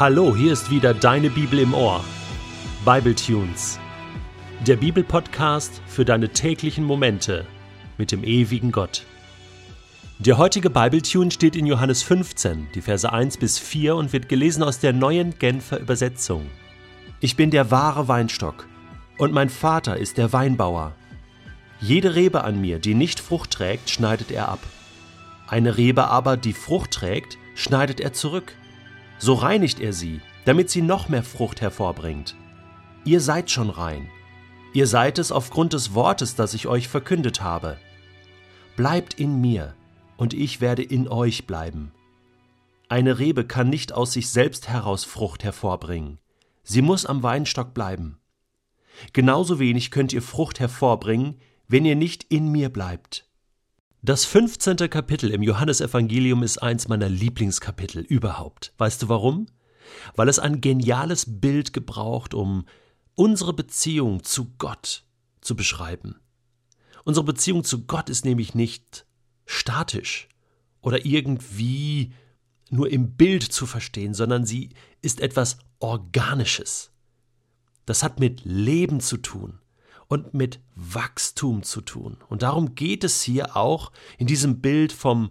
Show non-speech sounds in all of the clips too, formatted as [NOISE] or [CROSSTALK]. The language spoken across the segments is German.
Hallo, hier ist wieder deine Bibel im Ohr. Bible Tunes. Der Bibelpodcast für deine täglichen Momente mit dem ewigen Gott. Der heutige Bible Tune steht in Johannes 15, die Verse 1 bis 4 und wird gelesen aus der neuen Genfer Übersetzung. Ich bin der wahre Weinstock und mein Vater ist der Weinbauer. Jede Rebe an mir, die nicht Frucht trägt, schneidet er ab. Eine Rebe aber, die Frucht trägt, schneidet er zurück so reinigt er sie, damit sie noch mehr Frucht hervorbringt. Ihr seid schon rein. Ihr seid es aufgrund des Wortes, das ich euch verkündet habe. Bleibt in mir, und ich werde in euch bleiben. Eine Rebe kann nicht aus sich selbst heraus Frucht hervorbringen. Sie muss am Weinstock bleiben. Genauso wenig könnt ihr Frucht hervorbringen, wenn ihr nicht in mir bleibt. Das 15. Kapitel im Johannesevangelium ist eins meiner Lieblingskapitel überhaupt. Weißt du warum? Weil es ein geniales Bild gebraucht, um unsere Beziehung zu Gott zu beschreiben. Unsere Beziehung zu Gott ist nämlich nicht statisch oder irgendwie nur im Bild zu verstehen, sondern sie ist etwas Organisches. Das hat mit Leben zu tun und mit Wachstum zu tun. Und darum geht es hier auch in diesem Bild vom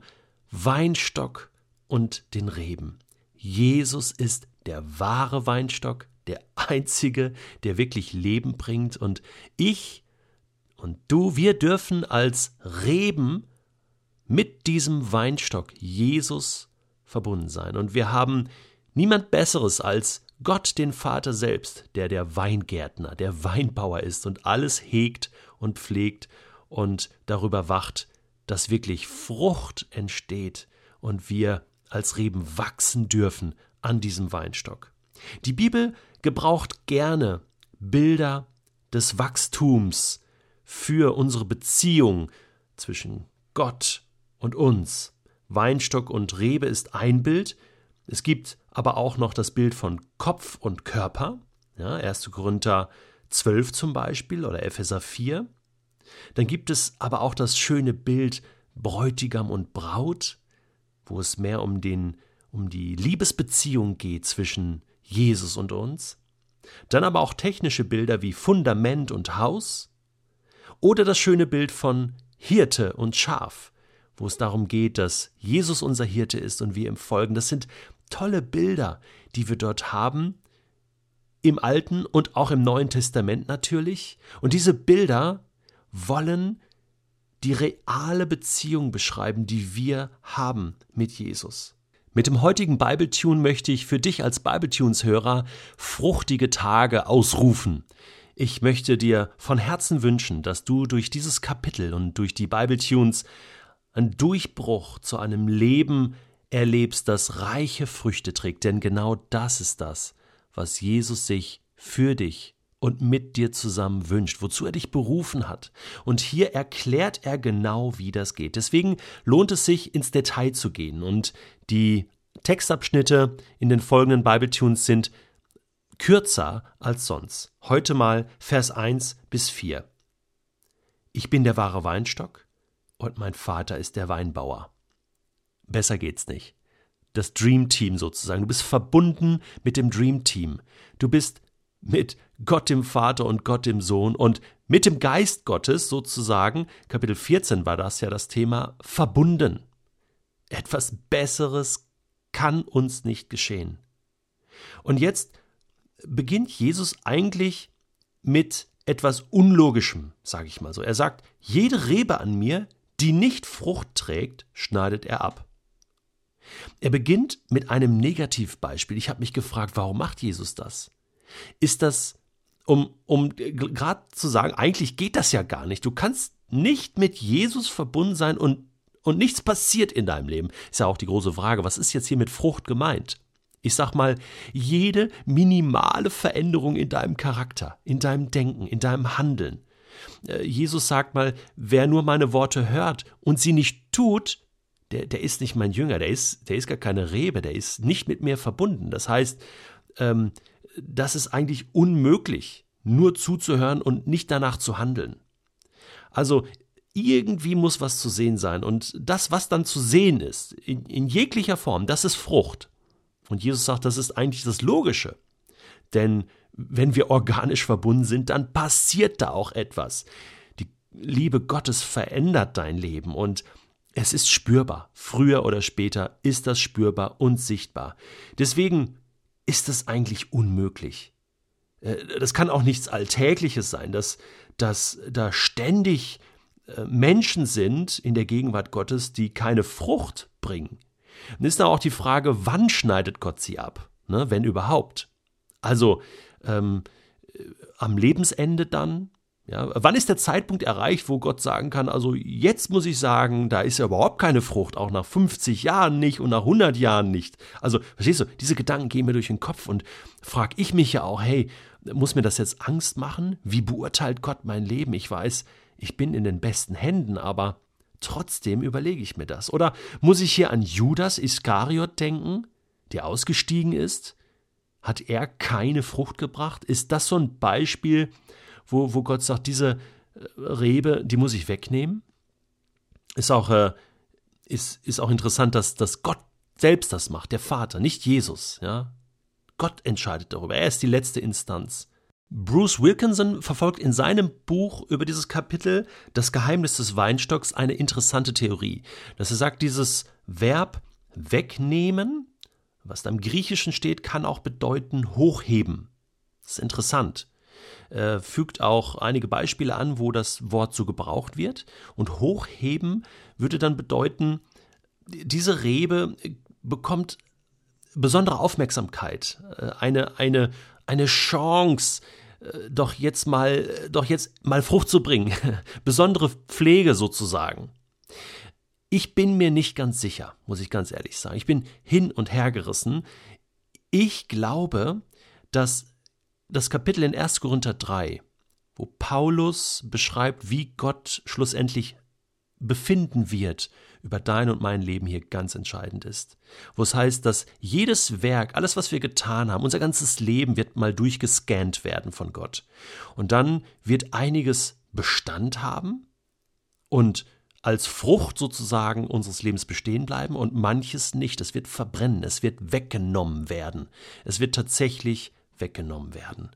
Weinstock und den Reben. Jesus ist der wahre Weinstock, der einzige, der wirklich Leben bringt. Und ich und du, wir dürfen als Reben mit diesem Weinstock Jesus verbunden sein. Und wir haben niemand Besseres als Gott den Vater selbst, der der Weingärtner, der Weinbauer ist und alles hegt und pflegt und darüber wacht, dass wirklich Frucht entsteht und wir als Reben wachsen dürfen an diesem Weinstock. Die Bibel gebraucht gerne Bilder des Wachstums für unsere Beziehung zwischen Gott und uns. Weinstock und Rebe ist ein Bild, es gibt aber auch noch das Bild von Kopf und Körper, ja, 1. Korinther 12 zum Beispiel oder Epheser 4. Dann gibt es aber auch das schöne Bild Bräutigam und Braut, wo es mehr um, den, um die Liebesbeziehung geht zwischen Jesus und uns. Dann aber auch technische Bilder wie Fundament und Haus. Oder das schöne Bild von Hirte und Schaf, wo es darum geht, dass Jesus unser Hirte ist und wir ihm folgen. Das sind tolle Bilder, die wir dort haben, im Alten und auch im Neuen Testament natürlich. Und diese Bilder wollen die reale Beziehung beschreiben, die wir haben mit Jesus. Mit dem heutigen Bibletune möchte ich für dich als Bibletunes-Hörer fruchtige Tage ausrufen. Ich möchte dir von Herzen wünschen, dass du durch dieses Kapitel und durch die Bibletunes einen Durchbruch zu einem Leben erlebst, das reiche Früchte trägt, denn genau das ist das, was Jesus sich für dich und mit dir zusammen wünscht, wozu er dich berufen hat. Und hier erklärt er genau, wie das geht. Deswegen lohnt es sich, ins Detail zu gehen. Und die Textabschnitte in den folgenden Bibletunes sind kürzer als sonst. Heute mal Vers 1 bis 4. Ich bin der wahre Weinstock und mein Vater ist der Weinbauer. Besser geht's nicht. Das Dream Team sozusagen. Du bist verbunden mit dem Dream Team. Du bist mit Gott dem Vater und Gott dem Sohn und mit dem Geist Gottes sozusagen, Kapitel 14 war das ja das Thema, verbunden. Etwas Besseres kann uns nicht geschehen. Und jetzt beginnt Jesus eigentlich mit etwas Unlogischem, sage ich mal so. Er sagt, jede Rebe an mir, die nicht Frucht trägt, schneidet er ab. Er beginnt mit einem Negativbeispiel. Ich habe mich gefragt, warum macht Jesus das? Ist das, um, um gerade zu sagen, eigentlich geht das ja gar nicht. Du kannst nicht mit Jesus verbunden sein und, und nichts passiert in deinem Leben. Ist ja auch die große Frage, was ist jetzt hier mit Frucht gemeint? Ich sag mal, jede minimale Veränderung in deinem Charakter, in deinem Denken, in deinem Handeln. Äh, Jesus sagt mal, wer nur meine Worte hört und sie nicht tut, der, der ist nicht mein Jünger, der ist, der ist gar keine Rebe, der ist nicht mit mir verbunden. Das heißt, ähm, das ist eigentlich unmöglich, nur zuzuhören und nicht danach zu handeln. Also irgendwie muss was zu sehen sein. Und das, was dann zu sehen ist, in, in jeglicher Form, das ist Frucht. Und Jesus sagt, das ist eigentlich das Logische. Denn wenn wir organisch verbunden sind, dann passiert da auch etwas. Die Liebe Gottes verändert dein Leben und es ist spürbar. Früher oder später ist das spürbar und sichtbar. Deswegen ist es eigentlich unmöglich. Äh, das kann auch nichts Alltägliches sein, dass, dass da ständig äh, Menschen sind in der Gegenwart Gottes, die keine Frucht bringen. Dann ist da auch die Frage, wann schneidet Gott sie ab, ne, wenn überhaupt. Also ähm, äh, am Lebensende dann, ja, wann ist der Zeitpunkt erreicht, wo Gott sagen kann, also jetzt muss ich sagen, da ist ja überhaupt keine Frucht, auch nach 50 Jahren nicht und nach 100 Jahren nicht. Also, verstehst du, diese Gedanken gehen mir durch den Kopf und frage ich mich ja auch, hey, muss mir das jetzt Angst machen? Wie beurteilt Gott mein Leben? Ich weiß, ich bin in den besten Händen, aber trotzdem überlege ich mir das. Oder muss ich hier an Judas Iskariot denken, der ausgestiegen ist? Hat er keine Frucht gebracht? Ist das so ein Beispiel, wo, wo Gott sagt, diese äh, Rebe, die muss ich wegnehmen. Ist auch, äh, ist, ist auch interessant, dass, dass Gott selbst das macht, der Vater, nicht Jesus. Ja? Gott entscheidet darüber. Er ist die letzte Instanz. Bruce Wilkinson verfolgt in seinem Buch über dieses Kapitel Das Geheimnis des Weinstocks eine interessante Theorie, dass er sagt, dieses Verb wegnehmen, was da im Griechischen steht, kann auch bedeuten hochheben. Das ist interessant äh, fügt auch einige Beispiele an, wo das Wort so gebraucht wird. Und hochheben würde dann bedeuten, diese Rebe bekommt besondere Aufmerksamkeit, äh, eine, eine, eine Chance, äh, doch jetzt mal, doch jetzt mal Frucht zu bringen, [LAUGHS] besondere Pflege sozusagen. Ich bin mir nicht ganz sicher, muss ich ganz ehrlich sagen. Ich bin hin und her gerissen. Ich glaube, dass das Kapitel in 1. Korinther 3, wo Paulus beschreibt, wie Gott schlussendlich befinden wird über dein und mein Leben hier ganz entscheidend ist. Wo es heißt, dass jedes Werk, alles, was wir getan haben, unser ganzes Leben wird mal durchgescannt werden von Gott. Und dann wird einiges Bestand haben und als Frucht sozusagen unseres Lebens bestehen bleiben und manches nicht. Es wird verbrennen, es wird weggenommen werden. Es wird tatsächlich weggenommen werden,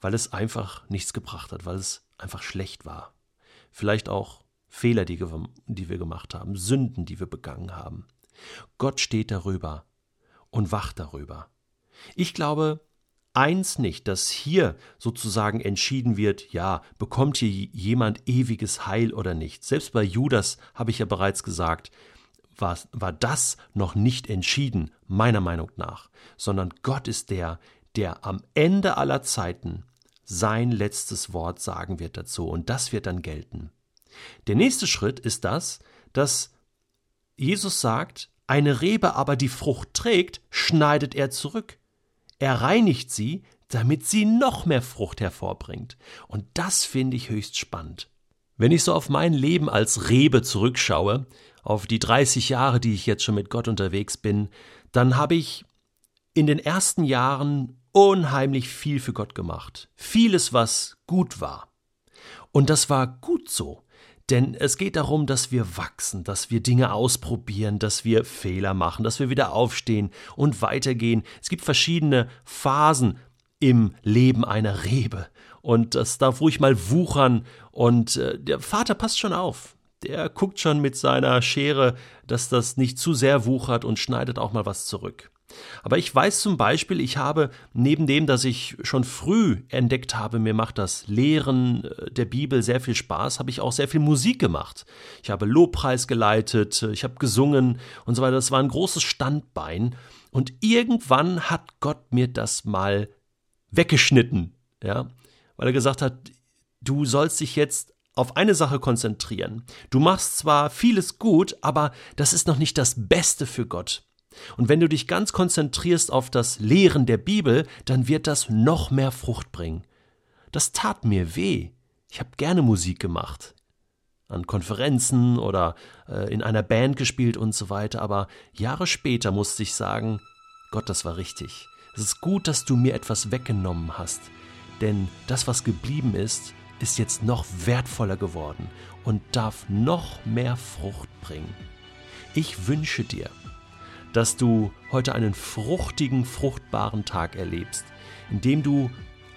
weil es einfach nichts gebracht hat, weil es einfach schlecht war. Vielleicht auch Fehler, die, die wir gemacht haben, Sünden, die wir begangen haben. Gott steht darüber und wacht darüber. Ich glaube eins nicht, dass hier sozusagen entschieden wird, ja, bekommt hier jemand ewiges Heil oder nicht. Selbst bei Judas habe ich ja bereits gesagt, war, war das noch nicht entschieden, meiner Meinung nach, sondern Gott ist der, der am Ende aller Zeiten sein letztes Wort sagen wird dazu und das wird dann gelten. Der nächste Schritt ist das, dass Jesus sagt, eine Rebe aber die Frucht trägt, schneidet er zurück. Er reinigt sie, damit sie noch mehr Frucht hervorbringt. Und das finde ich höchst spannend. Wenn ich so auf mein Leben als Rebe zurückschaue, auf die 30 Jahre, die ich jetzt schon mit Gott unterwegs bin, dann habe ich in den ersten Jahren unheimlich viel für Gott gemacht. Vieles, was gut war. Und das war gut so. Denn es geht darum, dass wir wachsen, dass wir Dinge ausprobieren, dass wir Fehler machen, dass wir wieder aufstehen und weitergehen. Es gibt verschiedene Phasen im Leben einer Rebe. Und das darf ruhig mal wuchern. Und äh, der Vater passt schon auf. Der guckt schon mit seiner Schere, dass das nicht zu sehr wuchert und schneidet auch mal was zurück. Aber ich weiß zum Beispiel, ich habe neben dem, dass ich schon früh entdeckt habe, mir macht das Lehren äh, der Bibel sehr viel Spaß, habe ich auch sehr viel Musik gemacht. Ich habe Lobpreis geleitet, äh, ich habe gesungen und so weiter. Das war ein großes Standbein. Und irgendwann hat Gott mir das mal weggeschnitten, ja, weil er gesagt hat, du sollst dich jetzt auf eine Sache konzentrieren. Du machst zwar vieles gut, aber das ist noch nicht das Beste für Gott. Und wenn du dich ganz konzentrierst auf das Lehren der Bibel, dann wird das noch mehr Frucht bringen. Das tat mir weh. Ich habe gerne Musik gemacht. An Konferenzen oder äh, in einer Band gespielt und so weiter, aber Jahre später musste ich sagen, Gott, das war richtig. Es ist gut, dass du mir etwas weggenommen hast, denn das, was geblieben ist, ist jetzt noch wertvoller geworden und darf noch mehr Frucht bringen. Ich wünsche dir, dass du heute einen fruchtigen, fruchtbaren Tag erlebst, in dem du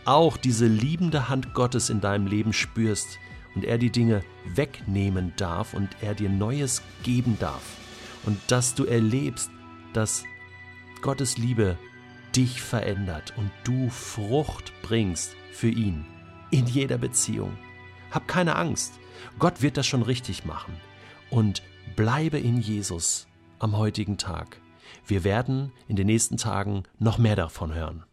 auch diese liebende Hand Gottes in deinem Leben spürst und er die Dinge wegnehmen darf und er dir Neues geben darf. Und dass du erlebst, dass Gottes Liebe dich verändert und du Frucht bringst für ihn in jeder Beziehung. Hab keine Angst. Gott wird das schon richtig machen. Und bleibe in Jesus am heutigen Tag. Wir werden in den nächsten Tagen noch mehr davon hören.